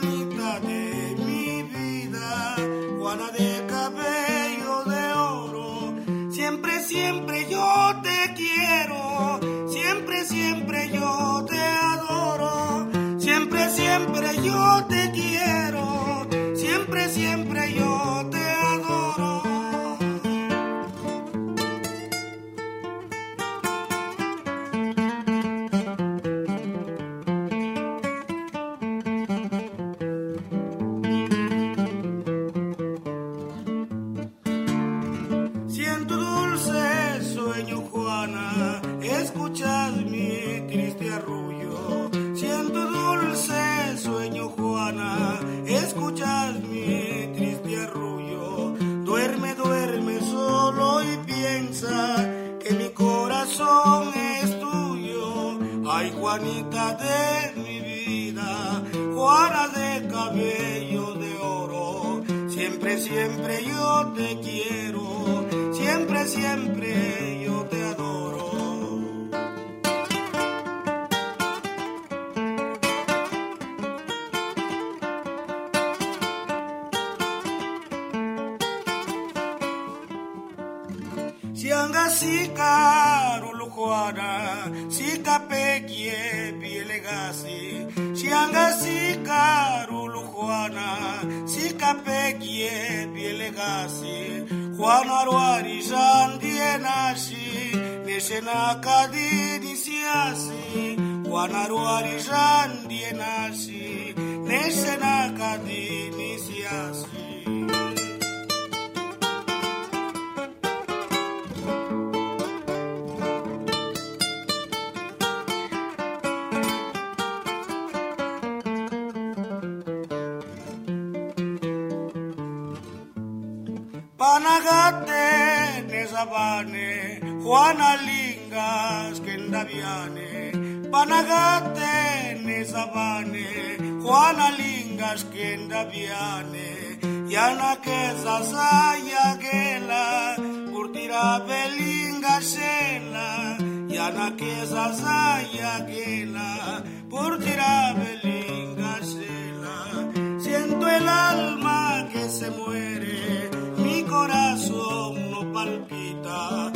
De mi vida, Juana de cabello de oro. Siempre, siempre yo te quiero, siempre, siempre yo te adoro. Siempre, siempre yo te quiero, siempre, siempre Juanita de mi vida, Juana de cabello de oro. Siempre, siempre yo te quiero, siempre, siempre yo wanarwarisha ndiye nashi neshena kadini siasi wanarwarisha ndiye nashi neshena kadini nezabane, Juana Lingas kendaviane. Panagate nezabane, Juana Lingas kendaviane. Yana que zasaya gela, curtira belinga shela. Yana que zasaya gela, curtira belinga shela. Siento el alma que se muere mi corazón no palpita,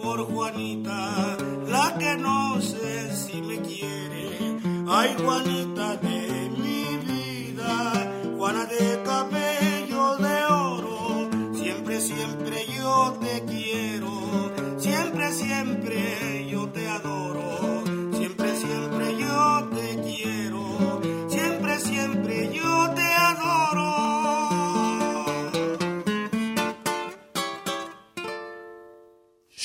por Juanita, la que no sé si me quiere. Ay, Juanita de mi vida, Juana de cabello de oro, siempre, siempre yo te quiero, siempre, siempre yo te adoro,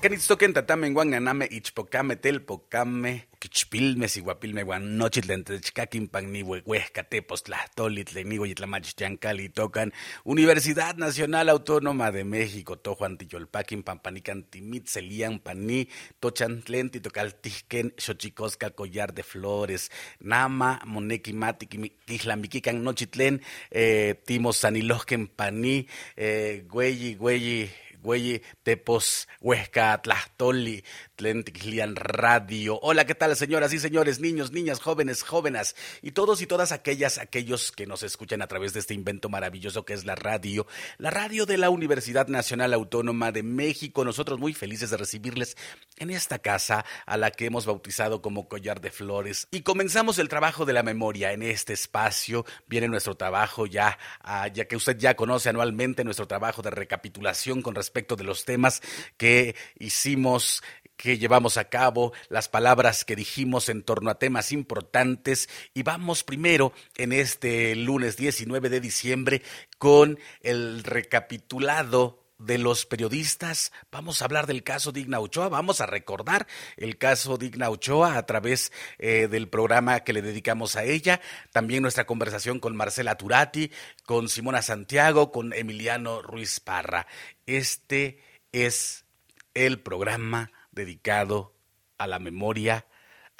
Kenitzoken tatame guanganame ichpocame telpocame quichpilme siguapilme guanochitlen techcaquin pagni huescatepos tlahtoli tlenigo yitlamachtiancali tocan Universidad Nacional Autónoma de México tojuan tiyolpaquin pampanican timitzelian pani tochan tlen titocaltihken xochicosca collar de flores nama moneki mati quihlambiquican nochitlen eh, timosanilohken pani eh, güeyi güeyi güey tepos huesca tlastoli Tlen Radio. Hola, ¿qué tal, señoras y señores, niños, niñas, jóvenes, jóvenes y todos y todas aquellas, aquellos que nos escuchan a través de este invento maravilloso que es la radio, la radio de la Universidad Nacional Autónoma de México. Nosotros muy felices de recibirles en esta casa a la que hemos bautizado como Collar de Flores. Y comenzamos el trabajo de la memoria en este espacio. Viene nuestro trabajo ya, ah, ya que usted ya conoce anualmente nuestro trabajo de recapitulación con respecto de los temas que hicimos que llevamos a cabo, las palabras que dijimos en torno a temas importantes y vamos primero en este lunes 19 de diciembre con el recapitulado de los periodistas. Vamos a hablar del caso Digna Ochoa, vamos a recordar el caso Digna Ochoa a través eh, del programa que le dedicamos a ella, también nuestra conversación con Marcela Turati, con Simona Santiago, con Emiliano Ruiz Parra. Este es el programa dedicado a la memoria,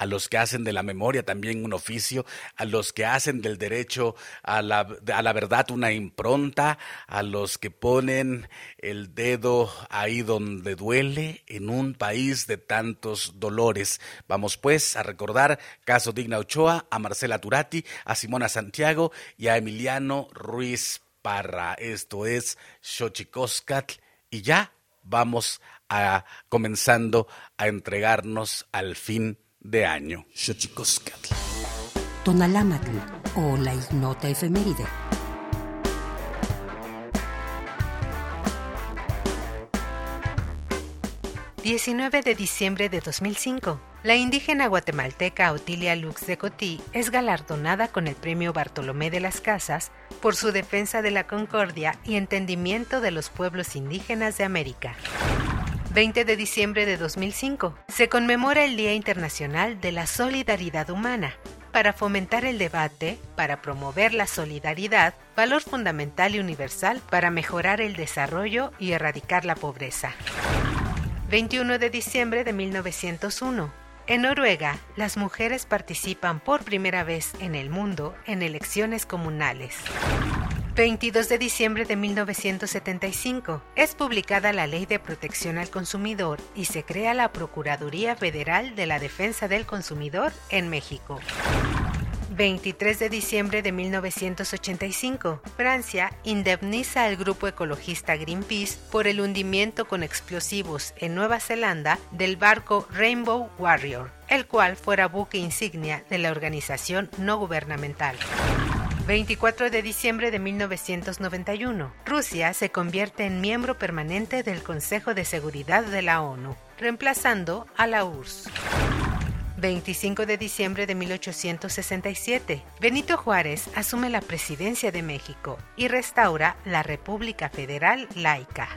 a los que hacen de la memoria también un oficio, a los que hacen del derecho a la, a la verdad una impronta, a los que ponen el dedo ahí donde duele en un país de tantos dolores. Vamos pues a recordar caso Digna Ochoa, a Marcela Turati, a Simona Santiago y a Emiliano Ruiz Parra. Esto es Xochicoscatl y ya vamos a, comenzando a entregarnos al fin de año. Tonalámatl o la ignota efeméride. ...19 de diciembre de 2005... La indígena guatemalteca Otilia Lux de Cotí es galardonada con el premio Bartolomé de las Casas por su defensa de la concordia y entendimiento de los pueblos indígenas de América. 20 de diciembre de 2005 se conmemora el Día Internacional de la Solidaridad Humana para fomentar el debate, para promover la solidaridad, valor fundamental y universal para mejorar el desarrollo y erradicar la pobreza. 21 de diciembre de 1901 en Noruega, las mujeres participan por primera vez en el mundo en elecciones comunales. 22 de diciembre de 1975 es publicada la Ley de Protección al Consumidor y se crea la Procuraduría Federal de la Defensa del Consumidor en México. 23 de diciembre de 1985, Francia indemniza al grupo ecologista Greenpeace por el hundimiento con explosivos en Nueva Zelanda del barco Rainbow Warrior, el cual fuera buque insignia de la organización no gubernamental. 24 de diciembre de 1991, Rusia se convierte en miembro permanente del Consejo de Seguridad de la ONU, reemplazando a la URSS. 25 de diciembre de 1867, Benito Juárez asume la presidencia de México y restaura la República Federal laica.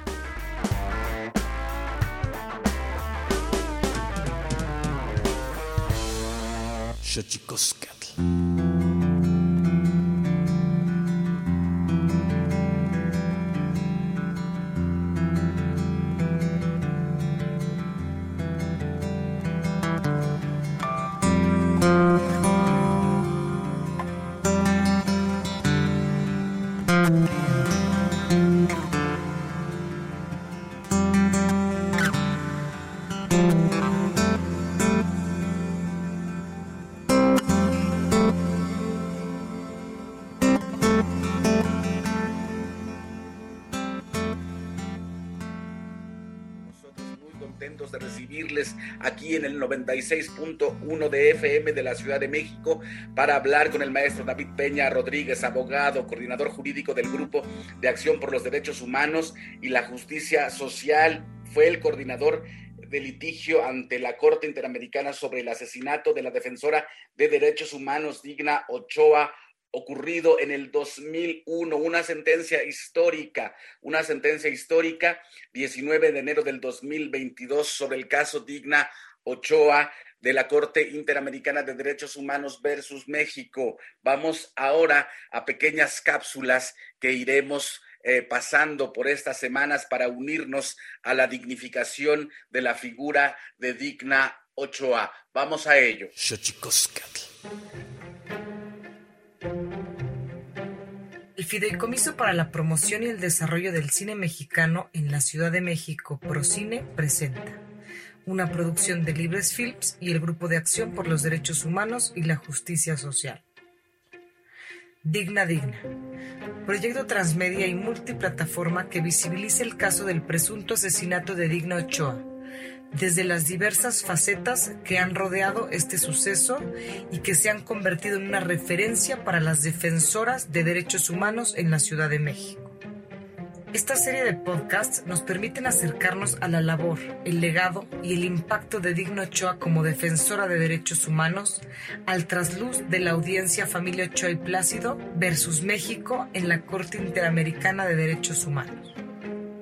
Aquí en el 96.1 de FM de la Ciudad de México para hablar con el maestro David Peña Rodríguez, abogado, coordinador jurídico del Grupo de Acción por los Derechos Humanos y la Justicia Social. Fue el coordinador de litigio ante la Corte Interamericana sobre el asesinato de la defensora de derechos humanos Digna Ochoa ocurrido en el 2001, una sentencia histórica, una sentencia histórica, 19 de enero del 2022, sobre el caso Digna Ochoa de la Corte Interamericana de Derechos Humanos versus México. Vamos ahora a pequeñas cápsulas que iremos eh, pasando por estas semanas para unirnos a la dignificación de la figura de Digna Ochoa. Vamos a ello. El Fideicomiso para la Promoción y el Desarrollo del Cine Mexicano en la Ciudad de México, Procine, presenta una producción de Libres Films y el Grupo de Acción por los Derechos Humanos y la Justicia Social. Digna Digna. Proyecto transmedia y multiplataforma que visibilice el caso del presunto asesinato de Digna Ochoa, desde las diversas facetas que han rodeado este suceso y que se han convertido en una referencia para las defensoras de derechos humanos en la Ciudad de México. Esta serie de podcasts nos permiten acercarnos a la labor, el legado y el impacto de Digno Ochoa como defensora de derechos humanos al trasluz de la audiencia Familia Ochoa y Plácido versus México en la Corte Interamericana de Derechos Humanos.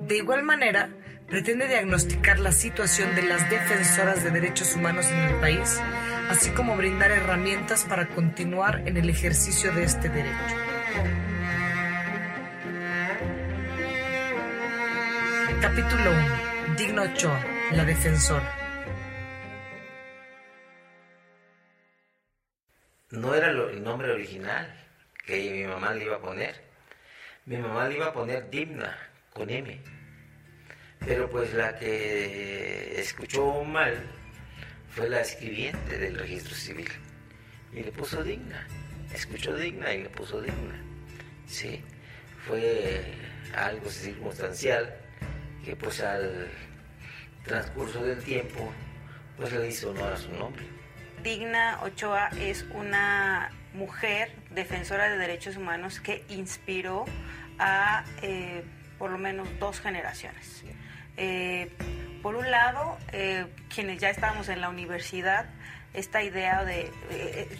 De igual manera, pretende diagnosticar la situación de las defensoras de derechos humanos en el país, así como brindar herramientas para continuar en el ejercicio de este derecho. Capítulo 1. Digno Ochoa, la defensora. No era el nombre original que mi mamá le iba a poner. Mi mamá le iba a poner Digna, con M. Pero pues la que escuchó mal fue la escribiente del registro civil. Y le puso Digna. Escuchó Digna y le puso Digna. Sí, fue algo circunstancial que pues al transcurso del tiempo pues le hizo honor a su nombre. Digna Ochoa es una mujer defensora de derechos humanos que inspiró a eh, por lo menos dos generaciones. Eh, por un lado, eh, quienes ya estábamos en la universidad, esta idea de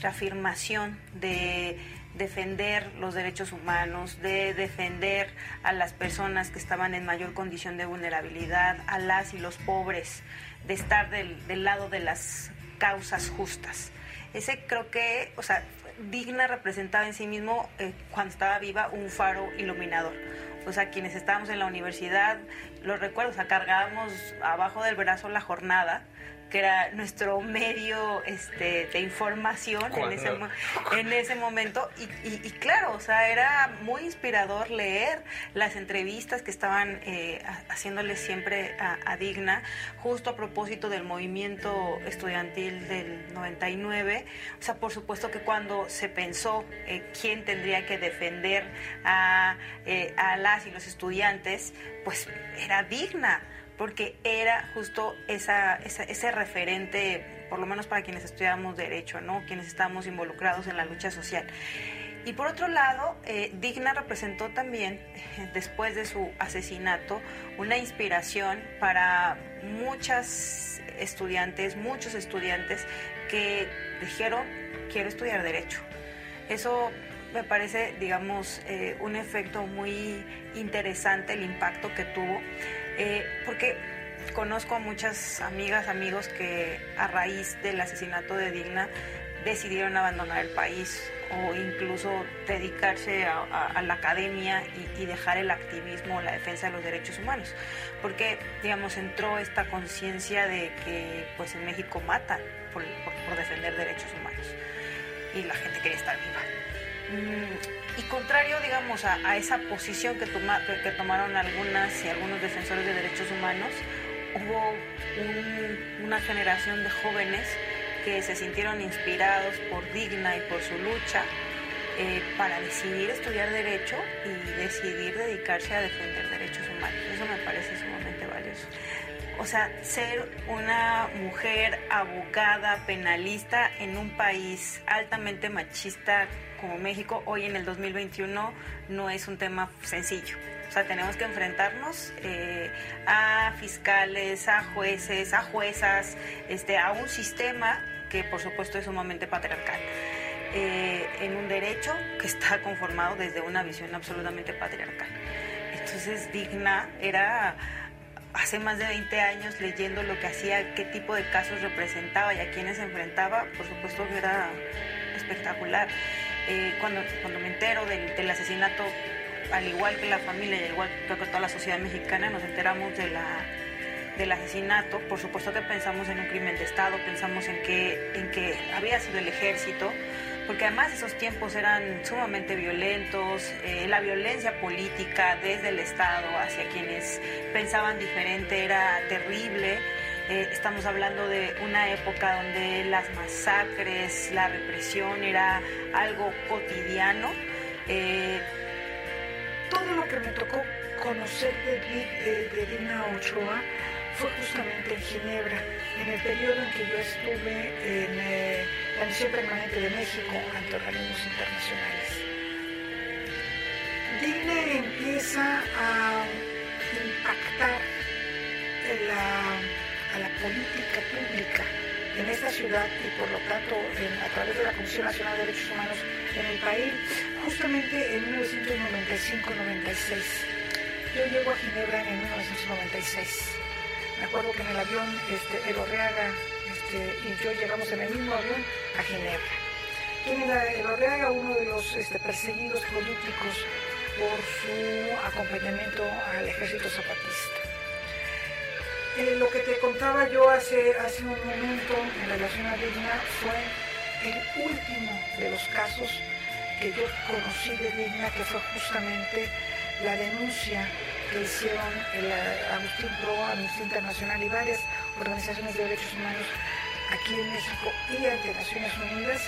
reafirmación de defender los derechos humanos, de defender a las personas que estaban en mayor condición de vulnerabilidad, a las y los pobres, de estar del, lado de las causas justas. Ese creo que, o sea, Digna representaba en sí mismo, eh, cuando estaba viva, un faro iluminador. O sea, quienes estábamos en la universidad, los recuerdo, o sea, cargábamos abajo del brazo la jornada que era nuestro medio este, de información en ese, en ese, momento. Y, claro, o sea, era muy inspirador leer las entrevistas que estaban eh, haciéndole siempre a, Digna, justo a propósito del movimiento estudiantil del 99. O sea, por supuesto que cuando se pensó eh, quién tendría que defender a, eh, a las y los estudiantes, pues era Digna porque era justo ese referente, por lo menos para quienes estudiamos derecho, ¿no? quienes estamos involucrados en la lucha social. Y por otro lado, eh, Digna representó también, después de su asesinato, una inspiración para muchas estudiantes, muchos estudiantes que dijeron, quiero estudiar derecho. Eso me parece, digamos, eh, un efecto muy interesante, el impacto que tuvo. Eh, porque conozco a muchas amigas, amigos que a raíz del asesinato de Digna decidieron abandonar el país o incluso dedicarse a, la academia y, dejar el activismo, la defensa de los derechos humanos, porque digamos entró esta conciencia de que pues en México matan por, defender derechos humanos y la gente quería estar viva. Mm, y contrario, digamos, a, esa posición que, tomaron algunas y algunos defensores de derechos humanos, hubo una generación de jóvenes que se sintieron inspirados por Digna y por su lucha eh, para decidir estudiar derecho y decidir dedicarse a defender derechos humanos. Eso me parece sumamente valioso. O sea, ser una mujer abogada, penalista en un país altamente machista como México hoy en el 2021 no es un tema sencillo. O sea, tenemos que enfrentarnos eh, a fiscales, a jueces, a juezas, este, a un sistema que por supuesto es sumamente patriarcal. Eh, en un derecho que está conformado desde una visión absolutamente patriarcal. Entonces, Digna era hace más de 20 años leyendo lo que hacía, qué tipo de casos representaba y a quiénes enfrentaba, por supuesto que era espectacular. Eh, cuando, cuando me entero del, asesinato, al igual que la familia y al igual que toda la sociedad mexicana, nos enteramos de la, del asesinato, por supuesto que pensamos en un crimen de Estado, pensamos en que, en que había sido el ejército, porque además esos tiempos eran sumamente violentos, eh, la violencia política desde el Estado hacia quienes pensaban diferente era terrible. Eh, estamos hablando de una época donde las masacres, la represión era algo cotidiano. Eh, todo lo que me tocó conocer de, de, Dina Ochoa fue justamente en Ginebra, en el periodo en que yo estuve en eh, la Misión Permanente de México ante organismos internacionales. Dina empieza a impactar a la política pública en esta ciudad y por lo tanto a través de la Comisión Nacional de Derechos Humanos en el país, justamente en 1995-96. Yo llego a Ginebra en 1996. Me acuerdo que en el avión este, el este, y yo llegamos en el mismo avión a Ginebra. ¿Quién era el Orreaga? Uno de los este, perseguidos políticos por su acompañamiento al ejército zapatista. Eh, lo que te contaba yo hace, hace un momento en relación a Digna fue el último de los casos que yo conocí de Digna, que fue justamente la denuncia que hicieron el eh, Agustín Pro, Amnistía Internacional y varias organizaciones de derechos humanos aquí en México y ante Naciones Unidas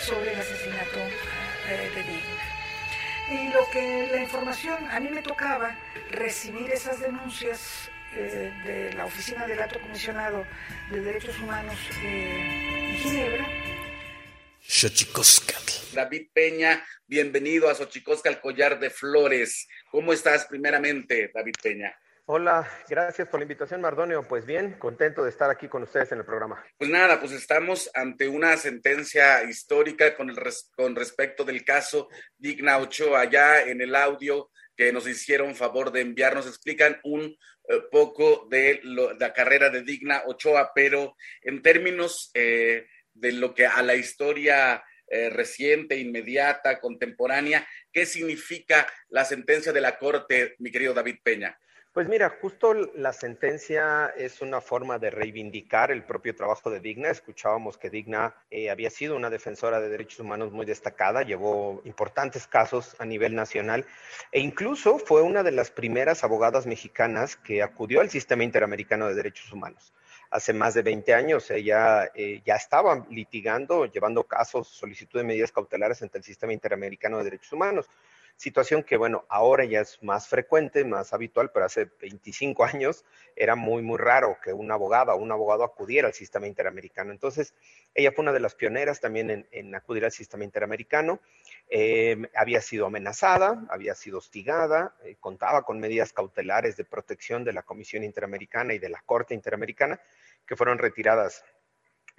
sobre el asesinato eh, de Digna. Y lo que la información, a mí me tocaba recibir esas denuncias eh, de la Oficina del Alto Comisionado de Derechos Humanos en Ginebra David Peña, bienvenido a Xochicosca, collar de flores. ¿Cómo estás primeramente, David Peña? Hola, gracias por la invitación, Mardonio. Pues bien, contento de estar aquí con ustedes en el programa. Pues nada, pues estamos ante una sentencia histórica con, el con respecto del caso Digna Ochoa. Allá en el audio que nos hicieron favor de enviarnos, explican un eh, poco de la carrera de Digna Ochoa, pero en términos eh, de lo que a la historia eh, reciente, inmediata, contemporánea. ¿Qué significa la sentencia de la Corte, mi querido David Peña? Pues mira, justo la sentencia es una forma de reivindicar el propio trabajo de Digna. Escuchábamos que Digna eh, había sido una defensora de derechos humanos muy destacada, llevó importantes casos a nivel nacional e incluso fue una de las primeras abogadas mexicanas que acudió al sistema interamericano de derechos humanos hace más de 20 años. Ella eh, ya estaba litigando, llevando casos, solicitud de medidas cautelares ante el Sistema Interamericano de Derechos Humanos. Situación que, bueno, ahora ya es más frecuente, más habitual, pero hace 25 años era muy, muy raro que una abogada un abogado acudiera al sistema interamericano. Entonces, ella fue una de las pioneras también en, acudir al sistema interamericano. Eh, había sido amenazada, había sido hostigada, eh, contaba con medidas cautelares de protección de la Comisión Interamericana y de la Corte Interamericana que fueron retiradas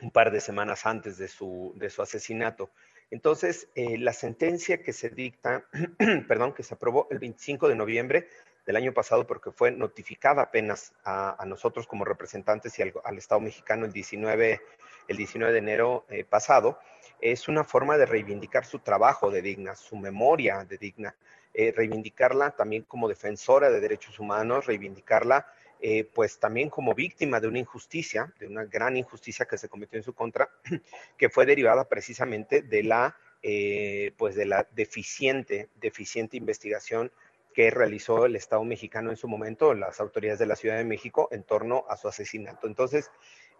un par de semanas antes de su, de su asesinato. Entonces, eh, la sentencia que se dicta, perdón, que se aprobó el 25 de noviembre del año pasado, porque fue notificada apenas a, nosotros como representantes y al, Estado mexicano el 19, el 19 de enero eh, pasado, es una forma de reivindicar su trabajo de Digna, su memoria de Digna, eh, reivindicarla también como defensora de derechos humanos, reivindicarla eh, pues también como víctima de una injusticia, de una gran injusticia que se cometió en su contra, que fue derivada precisamente de la, eh, pues de la deficiente, deficiente investigación que realizó el Estado mexicano en su momento, las autoridades de la Ciudad de México, en torno a su asesinato. Entonces,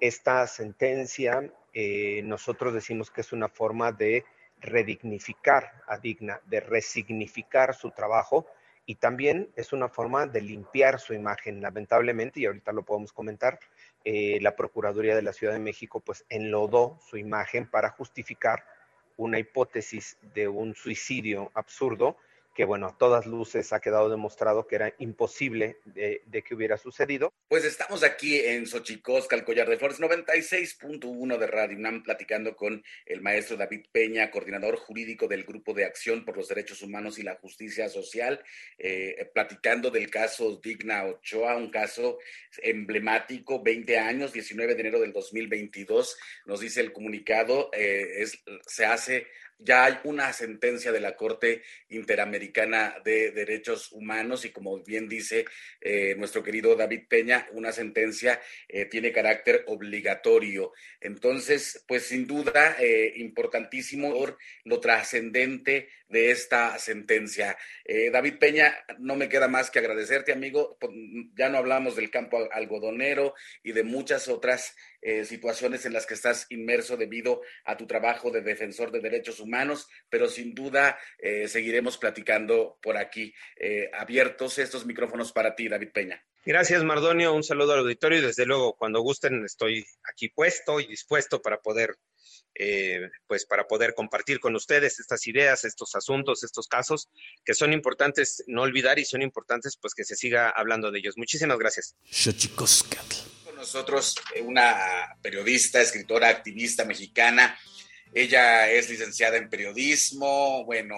esta sentencia, eh, nosotros decimos que es una forma de redignificar a Digna, de resignificar su trabajo y también es una forma de limpiar su imagen. Lamentablemente, y ahorita lo podemos comentar, eh, la Procuraduría de la Ciudad de México pues enlodó su imagen para justificar una hipótesis de un suicidio absurdo que bueno, a todas luces ha quedado demostrado que era imposible de, que hubiera sucedido. Pues estamos aquí en Xochicosca, el Collar de Flores 96.1 de Radio UNAM, platicando con el maestro David Peña, coordinador jurídico del Grupo de Acción por los Derechos Humanos y la Justicia Social, eh, platicando del caso Digna Ochoa, un caso emblemático, 20 años, 19 de enero del 2022, nos dice el comunicado, eh, es, se hace ya hay una sentencia de la Corte Interamericana de Derechos Humanos y como bien dice eh, nuestro querido David Peña, una sentencia eh, tiene carácter obligatorio. Entonces, pues sin duda, eh, importantísimo lo trascendente de esta sentencia. David Peña, no me queda más que agradecerte, amigo. Ya no hablamos del campo algodonero y de muchas otras situaciones en las que estás inmerso debido a tu trabajo de defensor de derechos humanos, pero sin duda seguiremos platicando por aquí. abiertos estos micrófonos para ti, David Peña. Gracias, Mardonio. Un saludo al auditorio y desde luego, cuando gusten, estoy aquí puesto y dispuesto para poder, eh, pues, para poder compartir con ustedes estas ideas, estos asuntos, estos casos que son importantes no olvidar y son importantes, pues, que se siga hablando de ellos. Muchísimas gracias. Nosotros eh, una periodista, escritora, activista mexicana. Ella es licenciada en periodismo, bueno,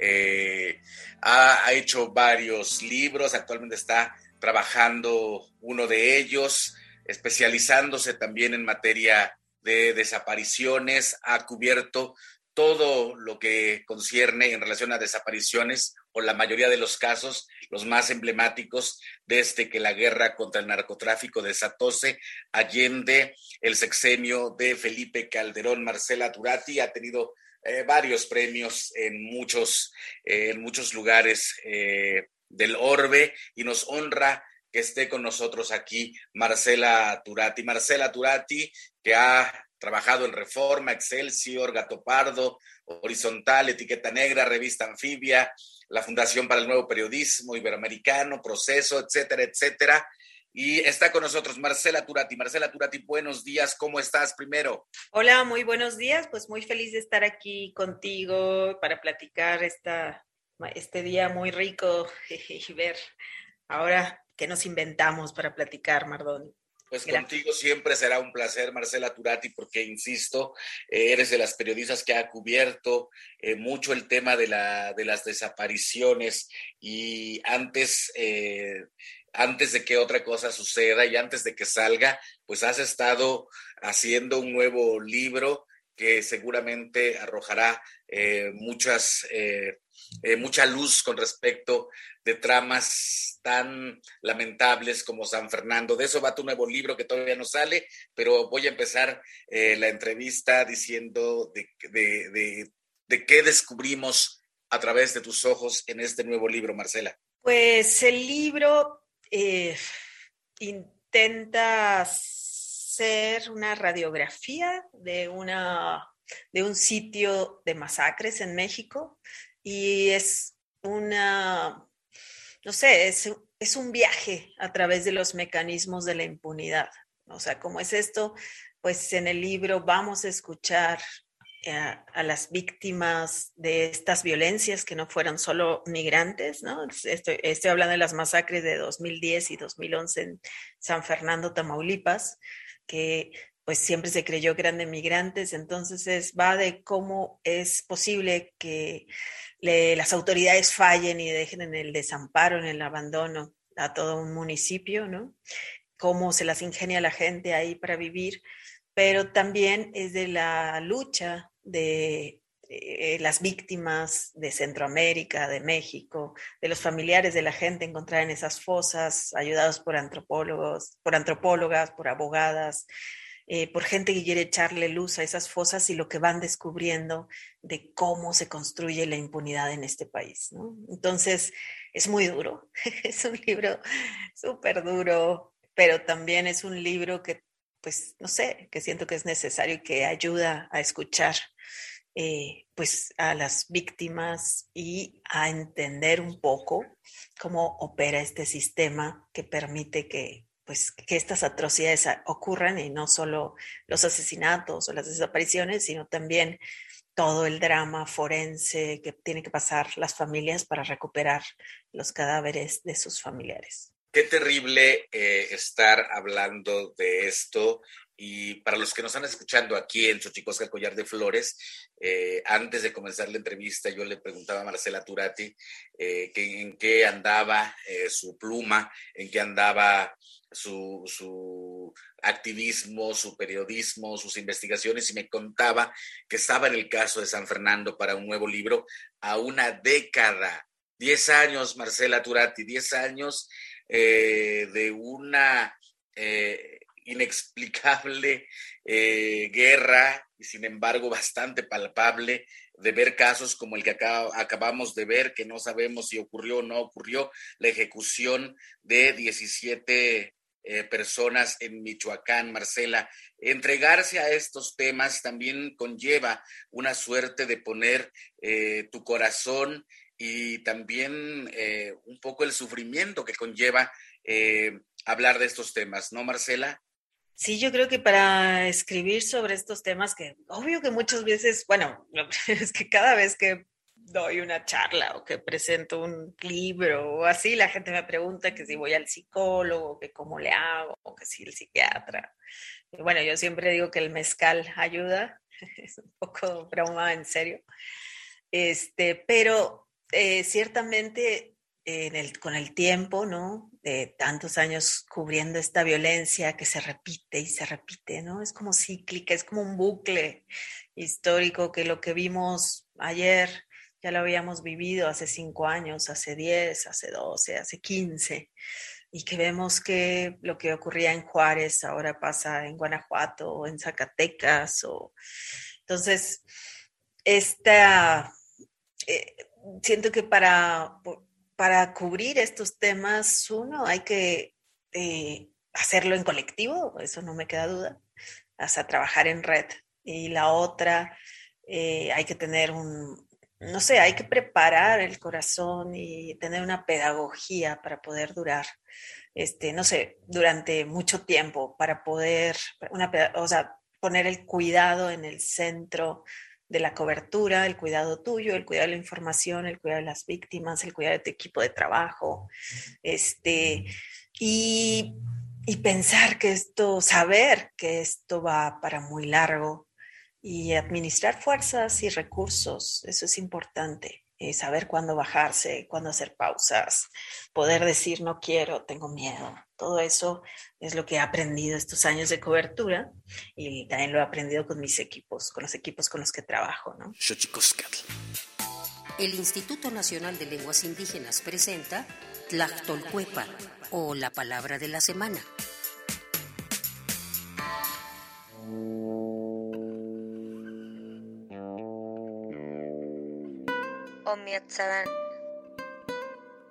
eh, ha, hecho varios libros, actualmente está trabajando uno de ellos, especializándose también en materia de desapariciones, ha cubierto todo lo que concierne en relación a desapariciones o la mayoría de los casos, los más emblemáticos, desde que la guerra contra el narcotráfico desatóse allende el sexenio de Felipe Calderón. Marcela Turati ha tenido eh, varios premios en muchos, eh, en muchos lugares eh, del orbe y nos honra que esté con nosotros aquí Marcela Turati. Marcela Turati, que ha trabajado en Reforma, Excelsior, Gato Pardo, Horizontal, Etiqueta Negra, Revista Anfibia, la Fundación para el Nuevo Periodismo Iberoamericano, Proceso, etcétera, etcétera. Y está con nosotros Marcela Turati. Marcela Turati, buenos días, ¿cómo estás primero? Hola, muy buenos días, pues muy feliz de estar aquí contigo para platicar esta, este día muy rico y ver ahora qué nos inventamos para platicar, Mardón. Pues contigo siempre será un placer, Marcela Turati, porque, insisto, eres de las periodistas que ha cubierto eh, mucho el tema de, la, de las desapariciones y antes eh, antes de que otra cosa suceda y antes de que salga, pues has estado haciendo un nuevo libro que seguramente arrojará eh, muchas, eh, eh, mucha luz con respecto de tramas tan lamentables como San Fernando. De eso va tu nuevo libro que todavía no sale, pero voy a empezar la entrevista diciendo de, qué descubrimos a través de tus ojos en este nuevo libro, Marcela. Pues el libro eh, intenta ser una radiografía de, de un sitio de masacres en México y es una, no sé, es, es un viaje a través de los mecanismos de la impunidad. O sea, ¿cómo es esto? Pues en el libro vamos a escuchar a, las víctimas de estas violencias que no fueran solo migrantes, ¿no? Estoy, estoy, hablando de las masacres de 2010 y 2011 en San Fernando, Tamaulipas, que pues siempre se creyó que eran de migrantes, entonces es, va de cómo es posible que las autoridades fallen y dejen en el desamparo, en el abandono a todo un municipio, ¿no? Cómo se las ingenia la gente ahí para vivir, pero también es de la lucha de eh, las víctimas de Centroamérica, de México, de los familiares de la gente encontrada en esas fosas, ayudados por antropólogos, por antropólogas, por abogadas, eh, por gente que quiere echarle luz a esas fosas y lo que van descubriendo de cómo se construye la impunidad en este país. Entonces, es muy duro, es un libro súper duro, pero también es un libro que pues, no sé, que siento que es necesario y que ayuda a escuchar eh, pues a las víctimas y a entender un poco cómo opera este sistema que permite que pues que estas atrocidades ocurran y no solo los asesinatos o las desapariciones, sino también todo el drama forense que tiene que pasar las familias para recuperar los cadáveres de sus familiares. Qué terrible eh, estar hablando de esto Y para los que nos están escuchando aquí en Xochicosca, el Collar de Flores, eh, antes de comenzar la entrevista, yo le preguntaba a Marcela Turati eh, que, en qué andaba eh, su pluma, en qué andaba su, su, activismo, su periodismo, sus investigaciones, y me contaba que estaba en el caso de San Fernando para un nuevo libro a una década. Diez años, Marcela Turati, diez años de una inexplicable eh, guerra y sin embargo bastante palpable de ver casos como el que acabamos de ver, que no sabemos si ocurrió o no ocurrió, la ejecución de 17 eh, personas en Michoacán, Marcela. Entregarse a estos temas también conlleva una suerte de poner eh, tu corazón y también un poco el sufrimiento que conlleva hablar de estos temas, ¿no, Marcela? Sí, yo creo que para escribir sobre estos temas, que obvio que muchas veces, bueno, es que cada vez que doy una charla o que presento un libro o así, la gente me pregunta que si voy al psicólogo, que cómo le hago, o que si el psiquiatra. Bueno, yo siempre digo que el mezcal ayuda, es un poco broma en serio. Este, pero eh, ciertamente con el tiempo, ¿no? De tantos años cubriendo esta violencia que se repite y se repite, ¿no? Es como cíclica, es como un bucle histórico que lo que vimos ayer ya lo habíamos vivido hace cinco años, hace diez, hace doce, hace quince, y que vemos que lo que ocurría en Juárez ahora pasa en Guanajuato o en Zacatecas. O... Entonces, esta... Eh, siento que para para cubrir estos temas, uno, hay que eh, hacerlo en colectivo, eso no me queda duda, hasta trabajar en red. Y la otra, eh, hay que tener un, no sé, hay que preparar el corazón y tener una pedagogía para poder durar, este, no sé, durante mucho tiempo, para poder, una, o sea, poner el cuidado en el centro de la cobertura, el cuidado tuyo, el cuidado de la información, el cuidado de las víctimas, el cuidado de tu equipo de trabajo, este, y, y pensar que esto, saber que esto va para muy largo y administrar fuerzas y recursos, eso es importante. Eh, saber cuándo bajarse, cuándo hacer pausas, poder decir no quiero, tengo miedo. Todo eso es lo que he aprendido estos años de cobertura y también lo he aprendido con mis equipos, con los equipos con los que trabajo. ¿no? El Instituto Nacional de Lenguas Indígenas presenta Tlachtolcuepa o la palabra de la semana.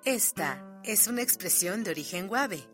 Esta es una expresión de origen guave.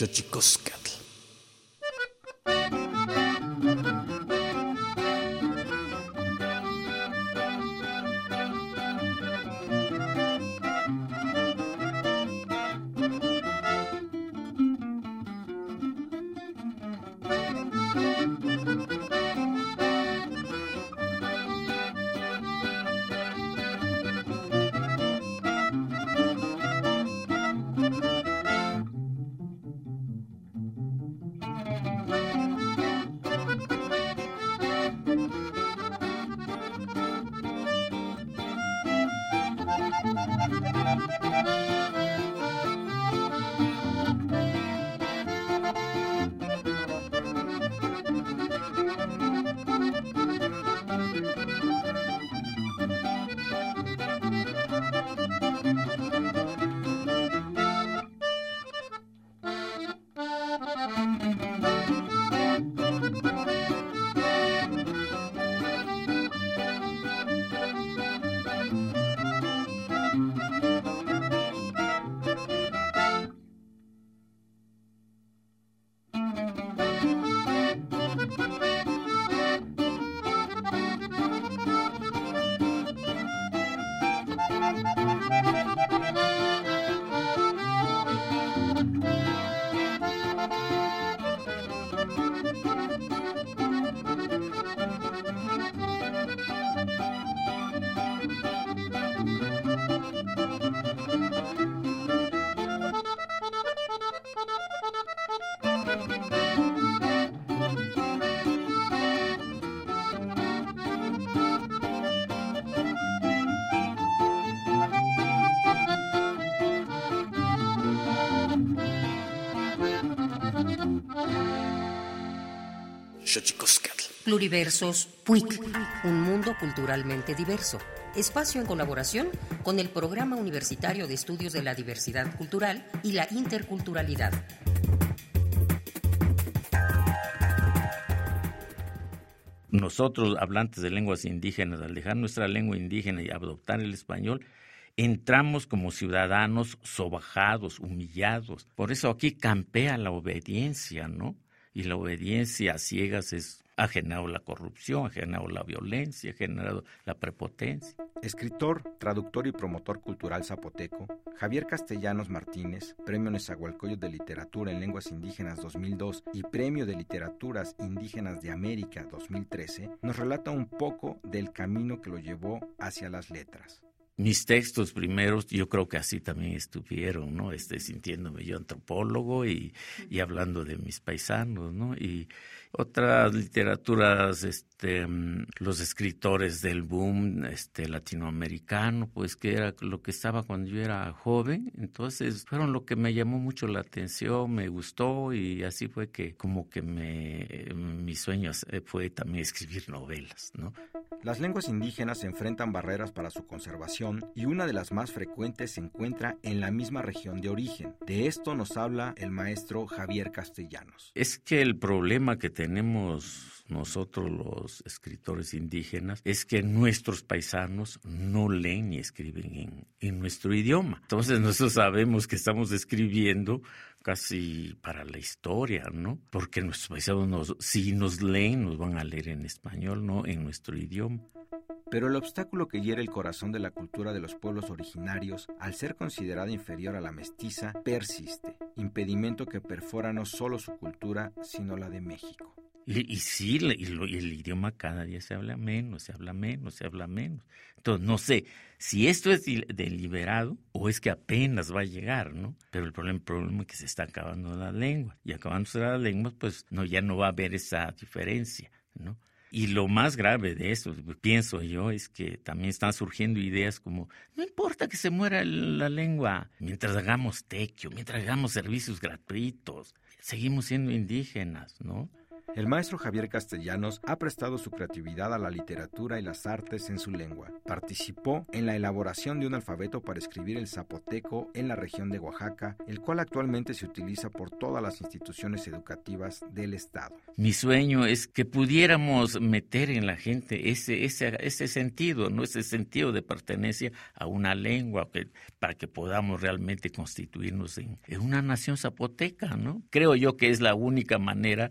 Xochicoscatl. Thank Pluriversos PUIC, un mundo culturalmente diverso. Espacio en colaboración con el Programa Universitario de Estudios de la Diversidad Cultural y la Interculturalidad. Nosotros, hablantes de lenguas indígenas, al dejar nuestra lengua indígena y adoptar el español, entramos como ciudadanos sobajados, humillados. Por eso aquí campea la obediencia, ¿no? Y la obediencia a ciegas es ha generado la corrupción, ha generado la violencia, ha generado la prepotencia. Escritor, traductor y promotor cultural zapoteco, Javier Castellanos Martínez, Premio Nezahualcóyotl de Literatura en Lenguas Indígenas 2002 y Premio de Literaturas Indígenas de América 2013, nos relata un poco del camino que lo llevó hacia las letras mis textos primeros, yo creo que así también estuvieron, ¿no? Este, sintiéndome yo antropólogo y, y hablando de mis paisanos, ¿no? Y, otras literaturas, este, mm, los escritores del boom este, latinoamericano, pues que era lo que estaba cuando yo era joven, entonces fueron lo que me llamó mucho la atención, me gustó y así fue que como que me, mi sueño fue también escribir novelas, ¿no? Las lenguas indígenas enfrentan barreras para su conservación y una de las más frecuentes se encuentra en la misma región de origen. De esto nos habla el maestro Javier Castellanos. Es que el problema que tenemos nosotros los escritores indígenas es que nuestros paisanos no leen ni escriben en, nuestro idioma. Entonces nosotros sabemos que estamos escribiendo casi para la historia, ¿no? Porque nuestros paisanos, si nos leen, nos van a leer en español, no en nuestro idioma. Pero el obstáculo que hiere el corazón de la cultura de los pueblos originarios, al ser considerada inferior a la mestiza, persiste, impedimento que perfora no solo su cultura, sino la de México. Y, sí, y, el idioma cada día se habla menos, se habla menos, se habla menos. Entonces, no sé si esto es deliberado o es que apenas va a llegar, ¿no? Pero el problema, problema es que se está acabando la lengua. Y acabándose la lengua, pues no, ya no va a haber esa diferencia, ¿no? Y lo más grave de eso, pienso yo, es que también están surgiendo ideas como, no importa que se muera la lengua, mientras hagamos tequio, mientras hagamos servicios gratuitos, seguimos siendo indígenas, ¿no? El maestro Javier Castellanos ha prestado su creatividad a la literatura y las artes en su lengua. Participó en la elaboración de un alfabeto para escribir el zapoteco en la región de Oaxaca, el cual actualmente se utiliza por todas las instituciones educativas del Estado. Mi sueño es que pudiéramos meter en la gente ese, ese, ese sentido, ¿no? ese sentido de pertenencia a una lengua, para que podamos realmente constituirnos en, en una nación zapoteca. ¿no? Creo yo que es la única manera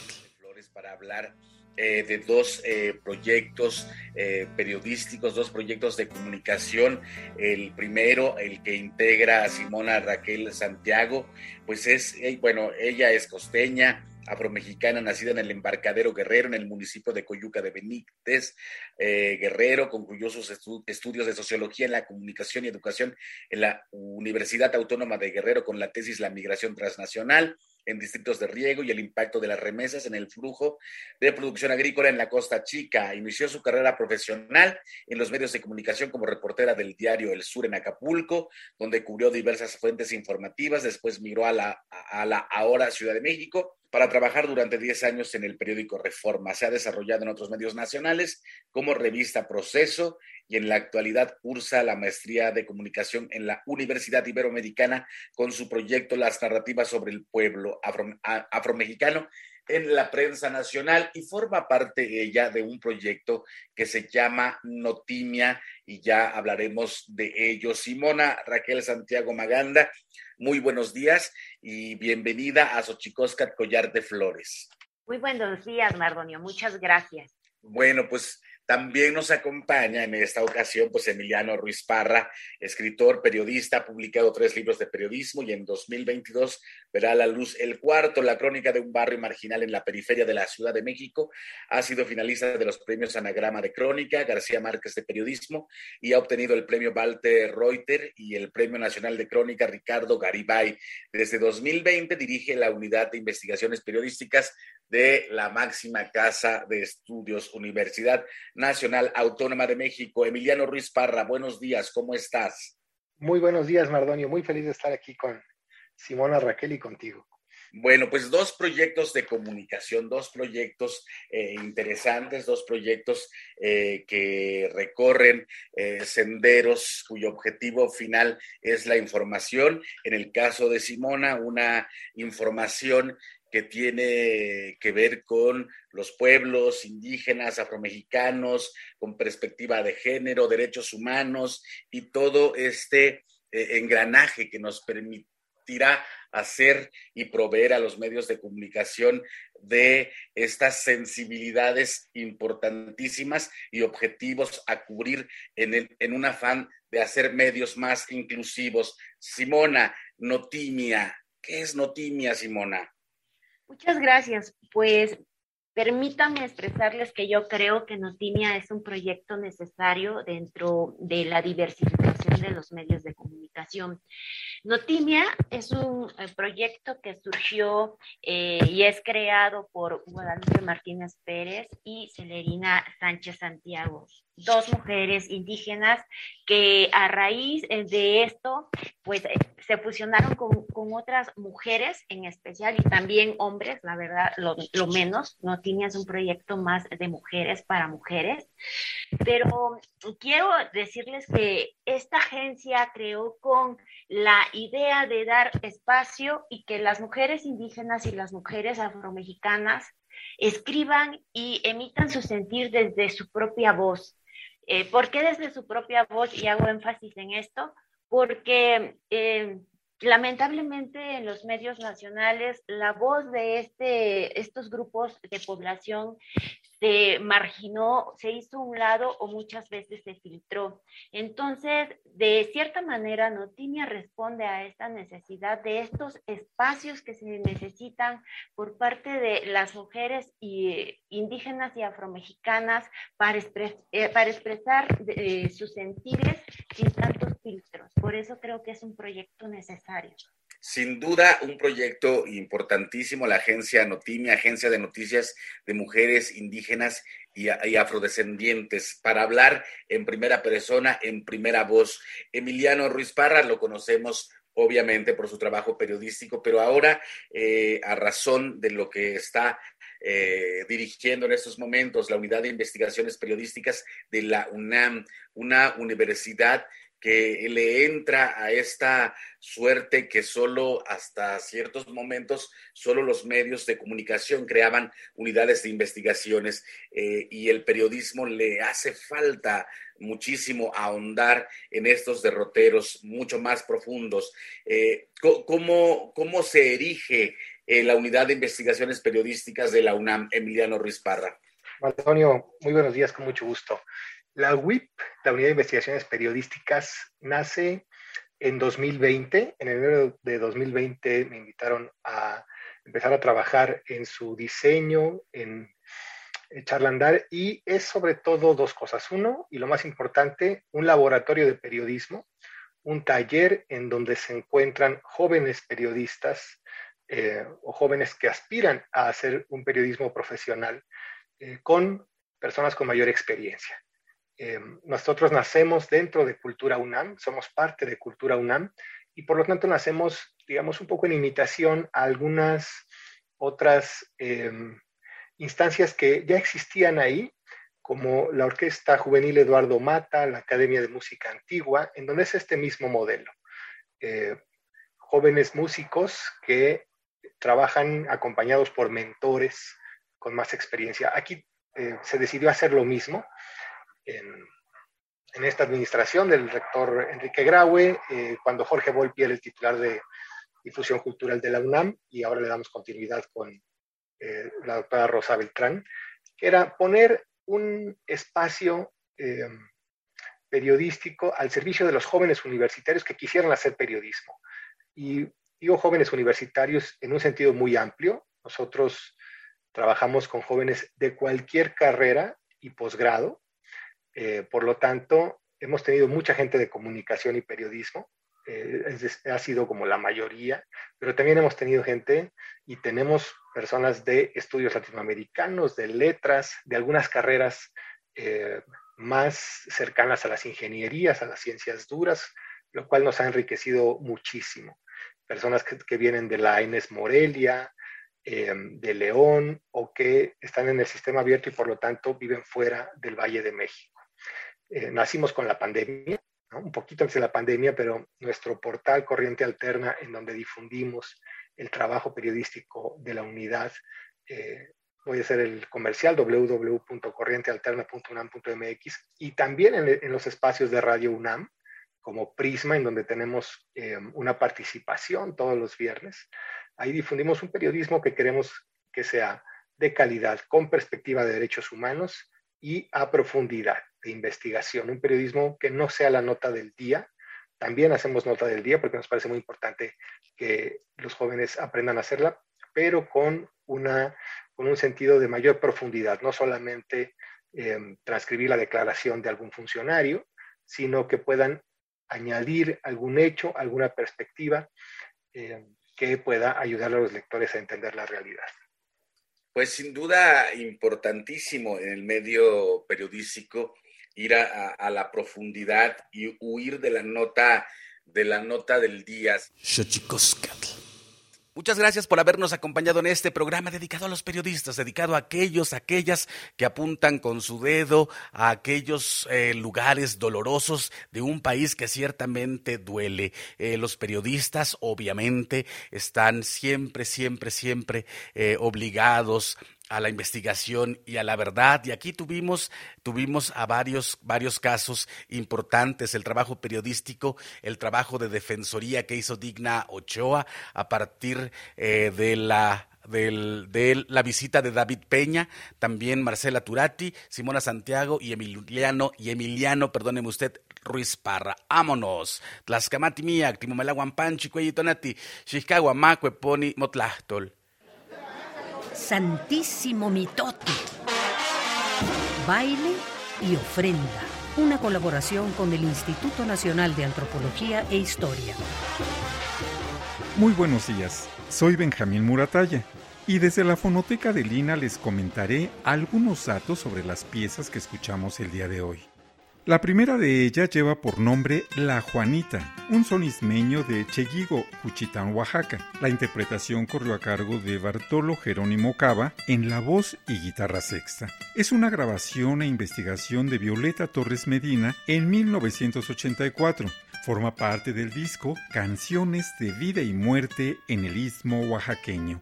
Eh, de dos eh, proyectos eh, periodísticos, dos proyectos de comunicación. El primero, el que integra a Simona Raquel Santiago, pues es, bueno, ella es costeña, afromexicana nacida en el embarcadero Guerrero, en el municipio de Coyuca de Benítez, Guerrero, concluyó sus estudios de sociología en la comunicación y educación en la Universidad Autónoma de Guerrero con la tesis La migración transnacional en distritos de riego y el impacto de las remesas en el flujo de producción agrícola en la Costa Chica. Inició su carrera profesional en los medios de comunicación como reportera del diario El Sur en Acapulco, donde cubrió diversas fuentes informativas. Después migró a la, a la ahora Ciudad de México para trabajar durante 10 años en el periódico Reforma. Se ha desarrollado en otros medios nacionales como revista Proceso y en la actualidad cursa la maestría de comunicación en la Universidad Iberoamericana con su proyecto Las narrativas sobre el pueblo afro, afromexicano en la prensa nacional y forma parte ella de un proyecto que se llama Notimia y ya hablaremos de ello. Simona Raquel Santiago Maganda, muy buenos días y bienvenida a Xochicóscat Collar de Flores. Muy buenos días, Mardonio, muchas gracias. Bueno, pues también nos acompaña en esta ocasión, pues Emiliano Ruiz Parra, escritor, periodista, ha publicado tres libros de periodismo y en 2022 verá a la luz el cuarto, la crónica de un barrio marginal en la periferia de la Ciudad de México. Ha sido finalista de los premios Anagrama de Crónica, García Márquez de Periodismo y ha obtenido el premio Walter Reuter y el premio nacional de Crónica Ricardo Garibay. Desde 2020 dirige la unidad de investigaciones periodísticas de la máxima casa de estudios, Universidad Nacional Autónoma de México. Emiliano Ruiz Parra, buenos días, ¿cómo estás? Muy buenos días, Mardonio. Muy feliz de estar aquí con Simona Raquel y contigo. Bueno, pues dos proyectos de comunicación, dos proyectos eh, interesantes, dos proyectos eh, que recorren eh, senderos cuyo objetivo final es la información. En el caso de Simona, una información que tiene que ver con los pueblos indígenas, afromexicanos, con perspectiva de género, derechos humanos y todo este engranaje que nos permitirá hacer y proveer a los medios de comunicación de estas sensibilidades importantísimas y objetivos a cubrir en, en un afán de hacer medios más inclusivos. Simona, Notimia, ¿qué es Notimia, Simona? Muchas gracias. Pues permítanme expresarles que yo creo que Notimia es un proyecto necesario dentro de la diversificación de los medios de comunicación. Notimia es un eh, proyecto que surgió eh, y es creado por Guadalupe Martínez Pérez y Celerina Sánchez Santiago dos mujeres indígenas que a raíz eh, de esto, pues se fusionaron con, con otras mujeres en especial y también hombres, la verdad, lo, menos, tenías un proyecto más de mujeres para mujeres, pero quiero decirles que esta agencia creó con la idea de dar espacio y que las mujeres indígenas y las mujeres afromexicanas escriban y emitan su sentir desde su propia voz eh, ¿Por qué desde su propia voz? Y hago énfasis en esto, porque eh, lamentablemente en los medios nacionales la voz de este, estos grupos de población se marginó, se hizo un lado o muchas veces se filtró. Entonces, de cierta manera, Notinia responde a esta necesidad de estos espacios que se necesitan por parte de las mujeres y, indígenas y afromexicanas para, eh, para expresar eh, sus sentires sin tantos filtros. Por eso creo que es un proyecto necesario. Sin duda, un proyecto importantísimo, la agencia Notimia, Agencia de Noticias de Mujeres Indígenas y, Afrodescendientes, para hablar en primera persona, en primera voz. Emiliano Ruiz Parra lo conocemos obviamente por su trabajo periodístico, pero ahora, eh, a razón de lo que está eh, dirigiendo en estos momentos la Unidad de Investigaciones Periodísticas de la UNAM, una universidad que le entra a esta suerte que solo hasta ciertos momentos, solo los medios de comunicación creaban unidades de investigaciones eh, y el periodismo le hace falta muchísimo ahondar en estos derroteros mucho más profundos. Eh, ¿cómo, ¿cómo, se erige eh, la unidad de investigaciones periodísticas de la UNAM, Emiliano Ruiz Parra? Antonio, muy buenos días, con mucho gusto. La WIP, la Unidad de Investigaciones Periodísticas, nace en 2020. En enero de 2020 me invitaron a empezar a trabajar en su diseño, en echarla a andar y es sobre todo dos cosas. Uno, y lo más importante, un laboratorio de periodismo, un taller en donde se encuentran jóvenes periodistas eh, o jóvenes que aspiran a hacer un periodismo profesional eh, con personas con mayor experiencia. Eh, nosotros nacemos dentro de Cultura UNAM, somos parte de Cultura UNAM y por lo tanto nacemos, digamos, un poco en imitación a algunas otras instancias que ya existían ahí, como la Orquesta Juvenil Eduardo Mata, la Academia de Música Antigua, en donde es este mismo modelo. Eh, jóvenes músicos que trabajan acompañados por mentores con más experiencia. Aquí eh, se decidió hacer lo mismo en, esta administración del rector Enrique Graue, eh, cuando Jorge Volpi era el titular de difusión cultural de la UNAM y ahora le damos continuidad con eh, la doctora Rosa Beltrán, que era poner un espacio eh, periodístico al servicio de los jóvenes universitarios que quisieran hacer periodismo. Y digo jóvenes universitarios en un sentido muy amplio. Nosotros trabajamos con jóvenes de cualquier carrera y posgrado. Eh, por lo tanto, hemos tenido mucha gente de comunicación y periodismo. ha sido como la mayoría, pero también hemos tenido gente y tenemos personas de estudios latinoamericanos, de letras, de algunas carreras eh, más cercanas a las ingenierías, a las ciencias duras, lo cual nos ha enriquecido muchísimo. Personas que, vienen de la ENES Morelia, eh, de León, o que están en el sistema abierto y por lo tanto viven fuera del Valle de México. Eh, nacimos con la pandemia, un poquito antes de la pandemia, pero nuestro portal Corriente Alterna, en donde difundimos el trabajo periodístico de la unidad. Eh, voy a hacer el comercial www.corrientealterna.unam.mx y también en, los espacios de Radio UNAM, como Prisma, en donde tenemos eh, una participación todos los viernes. Ahí difundimos un periodismo que queremos que sea de calidad, con perspectiva de derechos humanos y a profundidad de investigación. Un periodismo que no sea la nota del día, también hacemos nota del día porque nos parece muy importante que los jóvenes aprendan a hacerla, pero con, una, con un sentido de mayor profundidad, no solamente em, transcribir la declaración de algún funcionario, sino que puedan añadir algún hecho, alguna perspectiva em, que pueda ayudar a los lectores a entender la realidad. Pues sin duda importantísimo en el medio periodístico ir a, la profundidad y huir de la nota de la nota del día. Muchas gracias por habernos acompañado en este programa dedicado a los periodistas, dedicado a aquellos, aquellas que apuntan con su dedo a aquellos eh, lugares dolorosos de un país que ciertamente duele. Eh, los periodistas, obviamente, están siempre, siempre, siempre eh, obligados a la investigación y a la verdad. Y aquí tuvimos, tuvimos a varios, varios casos importantes, el trabajo periodístico, el trabajo de defensoría que hizo Digna Ochoa a partir eh, de la de la visita de David Peña, también Marcela Turati, Simona Santiago y Emiliano, y Emiliano, perdóneme usted, Ruiz Parra. Ámonos. Tlascamati mía, Timomelaguampanchi, Cuellitonati, Xiscagua, Macue, Poni, Motlachtol. Santísimo Mitote. Baile y ofrenda. Una colaboración con el Instituto Nacional de Antropología e Historia. Muy buenos días. Soy Benjamín Muratalla y desde la fonoteca de Lina les comentaré algunos datos sobre las piezas que escuchamos el día de hoy. La primera de ellas lleva por nombre La Juanita, un sonismeño de Cheguigo, Juchitán, Oaxaca. La interpretación corrió a cargo de Bartolo Jerónimo Cava en la voz y guitarra sexta. Es una grabación e investigación de Violeta Torres Medina en 1984. Forma parte del disco Canciones de Vida y Muerte en el Istmo Oaxaqueño.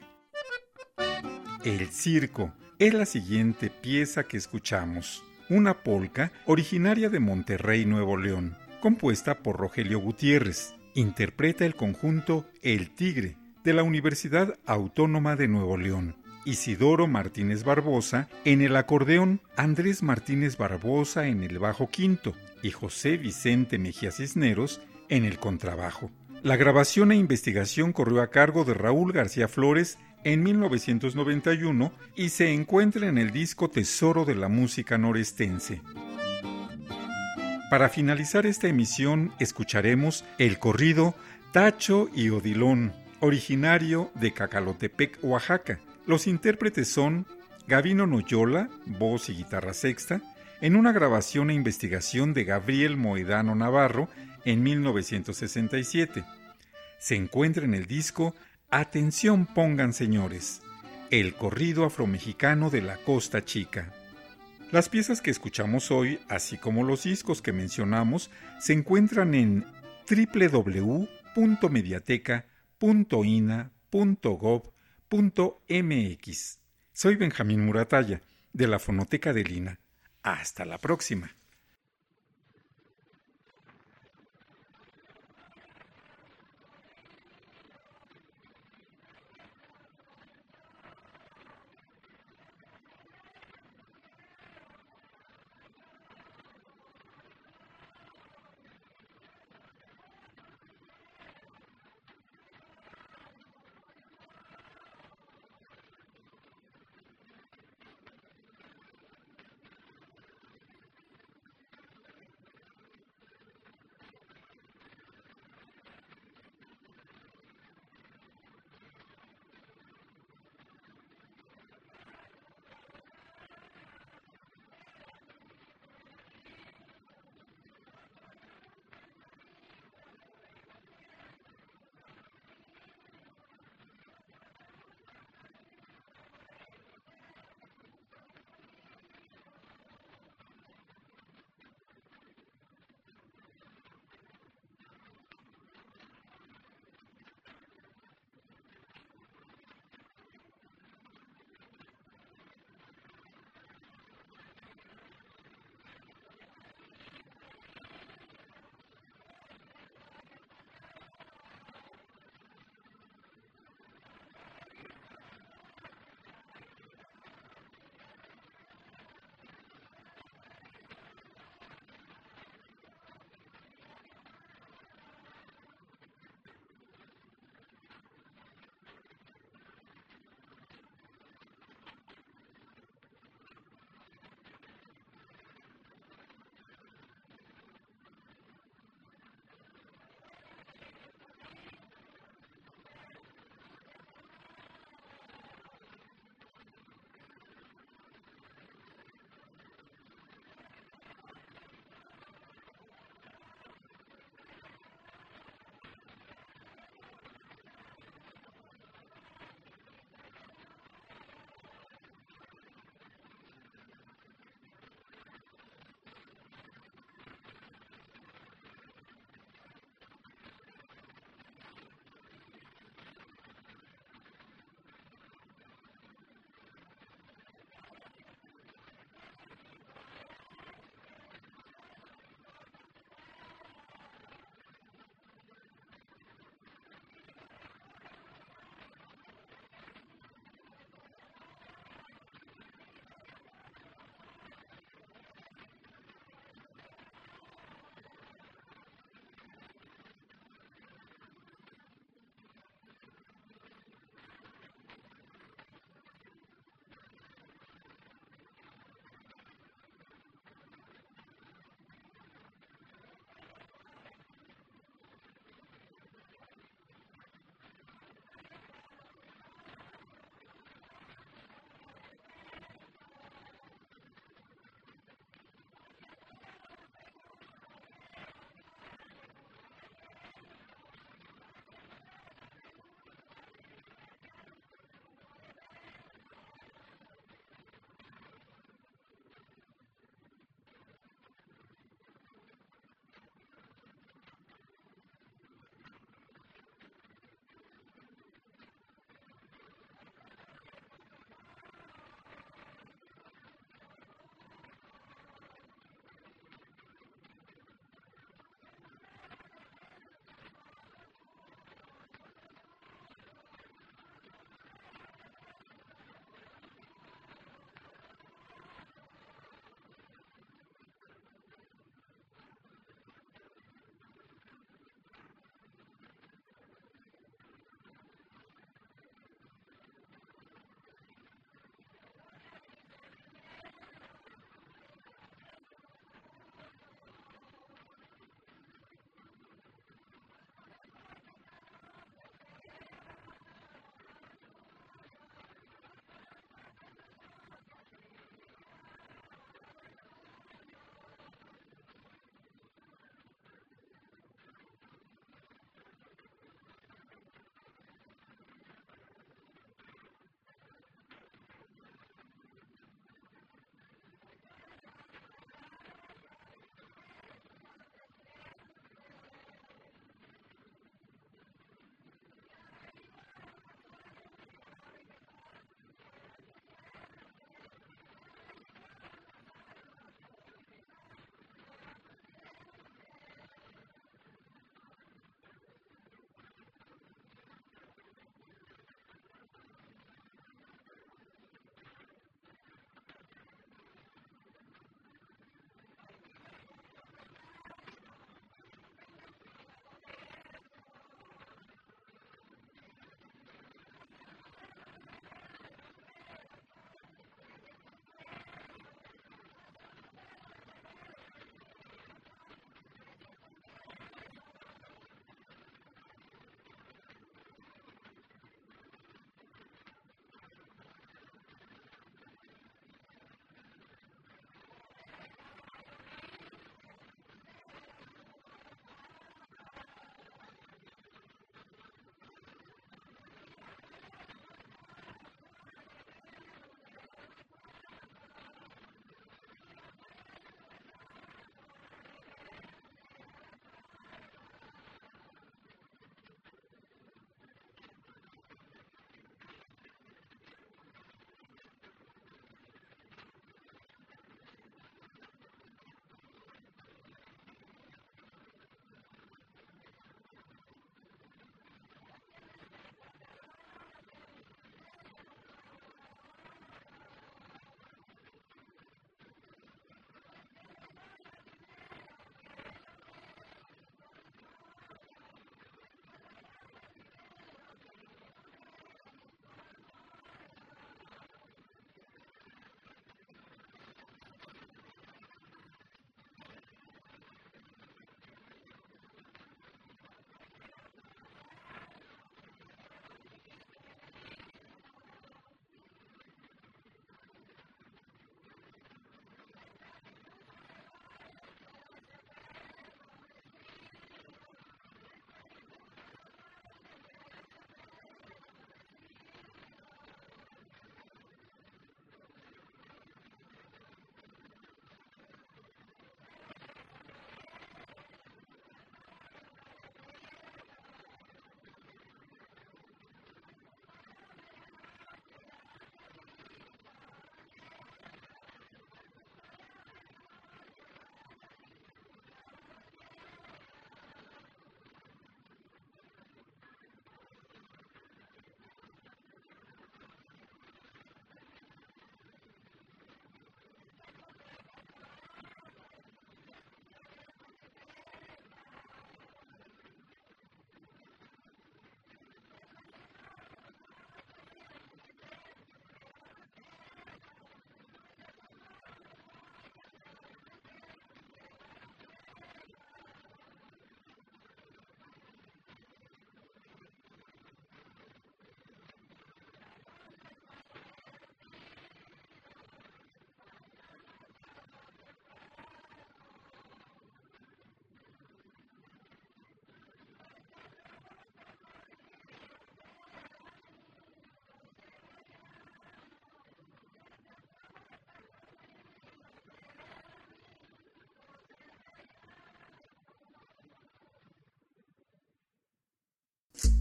El Circo es la siguiente pieza que escuchamos una polca originaria de Monterrey, Nuevo León, compuesta por Rogelio Gutiérrez. Interpreta el conjunto El Tigre de la Universidad Autónoma de Nuevo León. Isidoro Martínez Barbosa en el acordeón, Andrés Martínez Barbosa en el bajo quinto y José Vicente Mejía Cisneros en el contrabajo. La grabación e investigación corrió a cargo de Raúl García Flores en 1991 y se encuentra en el disco Tesoro de la Música Norestense. Para finalizar esta emisión escucharemos el corrido Tacho y Odilón, originario de Cacalotepec, Oaxaca. Los intérpretes son Gavino Noyola, voz y guitarra sexta, en una grabación e investigación de Gabriel Moedano Navarro en 1967. Se encuentra en el disco Atención pongan señores, el corrido afromexicano de la Costa Chica. Las piezas que escuchamos hoy, así como los discos que mencionamos, se encuentran en www.mediateca.ina.gov.mx. Soy Benjamín Muratalla, de la Fonoteca de Lina. Hasta la próxima.